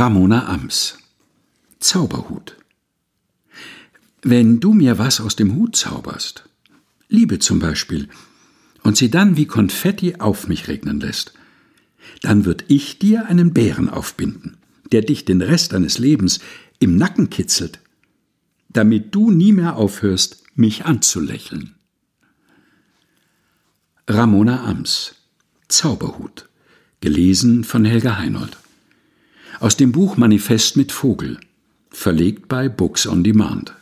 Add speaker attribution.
Speaker 1: Ramona Ams Zauberhut. Wenn du mir was aus dem Hut zauberst, Liebe zum Beispiel, und sie dann wie Konfetti auf mich regnen lässt, dann wird ich dir einen Bären aufbinden, der dich den Rest deines Lebens im Nacken kitzelt, damit du nie mehr aufhörst, mich anzulächeln. Ramona Ams Zauberhut. Gelesen von Helga Heinold aus dem Buch Manifest mit Vogel, verlegt bei Books on Demand.